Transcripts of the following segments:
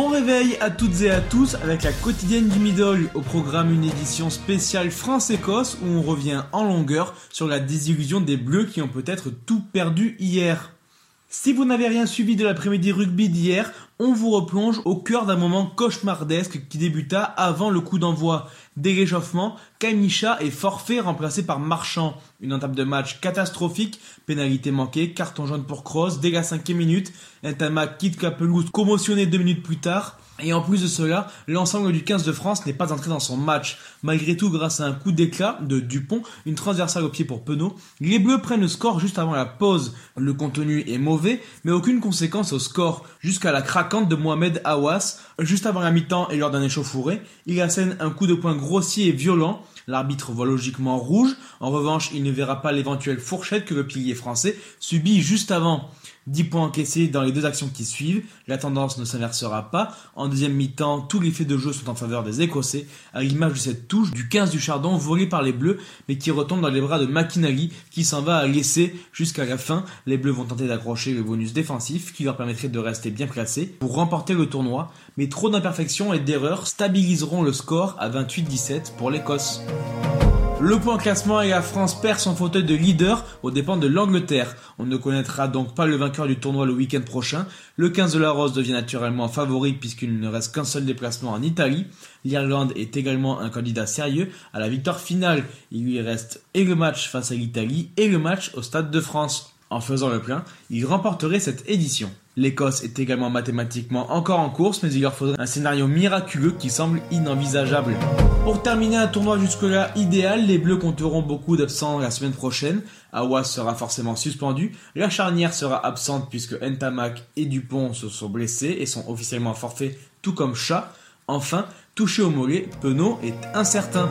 Bon réveil à toutes et à tous avec la quotidienne du Middle. Au programme une édition spéciale France-Écosse où on revient en longueur sur la désillusion des Bleus qui ont peut-être tout perdu hier. Si vous n'avez rien suivi de l'après-midi rugby d'hier, on vous replonge au cœur d'un moment cauchemardesque qui débuta avant le coup d'envoi. Dès l'échauffement, Kamisha est forfait remplacé par Marchand. Une entame de match catastrophique, pénalité manquée, carton jaune pour Cross dès la cinquième minute, Intama quitte la pelouse commotionné deux minutes plus tard. Et en plus de cela, l'ensemble du 15 de France n'est pas entré dans son match. Malgré tout, grâce à un coup d'éclat de Dupont, une transversale au pied pour Penaud, les Bleus prennent le score juste avant la pause. Le contenu est mauvais, mais aucune conséquence au score, jusqu'à la de Mohamed Awas, juste avant la mi-temps et lors d'un échauffouré. Il assène un coup de poing grossier et violent, L'arbitre voit logiquement rouge. En revanche, il ne verra pas l'éventuelle fourchette que le pilier français subit juste avant. 10 points encaissés dans les deux actions qui suivent. La tendance ne s'inversera pas. En deuxième mi-temps, tous les faits de jeu sont en faveur des Écossais, à l'image de cette touche du 15 du Chardon volé par les Bleus, mais qui retombe dans les bras de McInally, qui s'en va à laisser jusqu'à la fin. Les Bleus vont tenter d'accrocher le bonus défensif, qui leur permettrait de rester bien placés pour remporter le tournoi, mais trop d'imperfections et d'erreurs stabiliseront le score à 28-17 pour l'Écosse. Le point classement et la France perd son fauteuil de leader aux dépens de l'Angleterre. On ne connaîtra donc pas le vainqueur du tournoi le week-end prochain. Le 15 de la Rose devient naturellement favori puisqu'il ne reste qu'un seul déplacement en Italie. L'Irlande est également un candidat sérieux à la victoire finale. Il lui reste et le match face à l'Italie et le match au Stade de France. En faisant le plein, il remporterait cette édition. L'Écosse est également mathématiquement encore en course, mais il leur faudrait un scénario miraculeux qui semble inenvisageable. Pour terminer un tournoi jusque-là idéal, les Bleus compteront beaucoup d'absents la semaine prochaine. Awas sera forcément suspendu. La charnière sera absente puisque Ntamak et Dupont se sont blessés et sont officiellement forfaits, tout comme Chat. Enfin, touché au mollet, Penaud est incertain.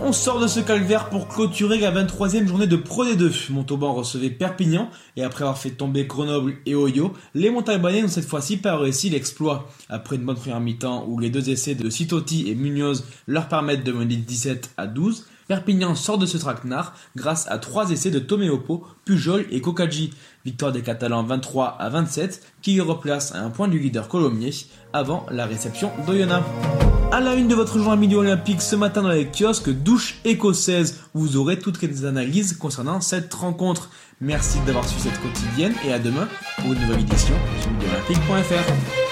On sort de ce calvaire pour clôturer la 23e journée de Pro D2. Montauban recevait Perpignan et après avoir fait tomber Grenoble et Oyo, les Montalbanais ont cette fois-ci pas réussi l'exploit. Après une bonne première mi-temps où les deux essais de Sitotti et Munoz leur permettent de mener 17 à 12, Perpignan sort de ce traquenard grâce à trois essais de Tomeopo, Pujol et Kokadji. Victoire des Catalans 23 à 27 qui replace à un point du leader colomier avant la réception d'Oyonnax. À la une de votre journal midi olympique ce matin dans les kiosques douche écossaise, vous aurez toutes les analyses concernant cette rencontre. Merci d'avoir suivi cette quotidienne et à demain pour une nouvelle édition sur olympique.fr.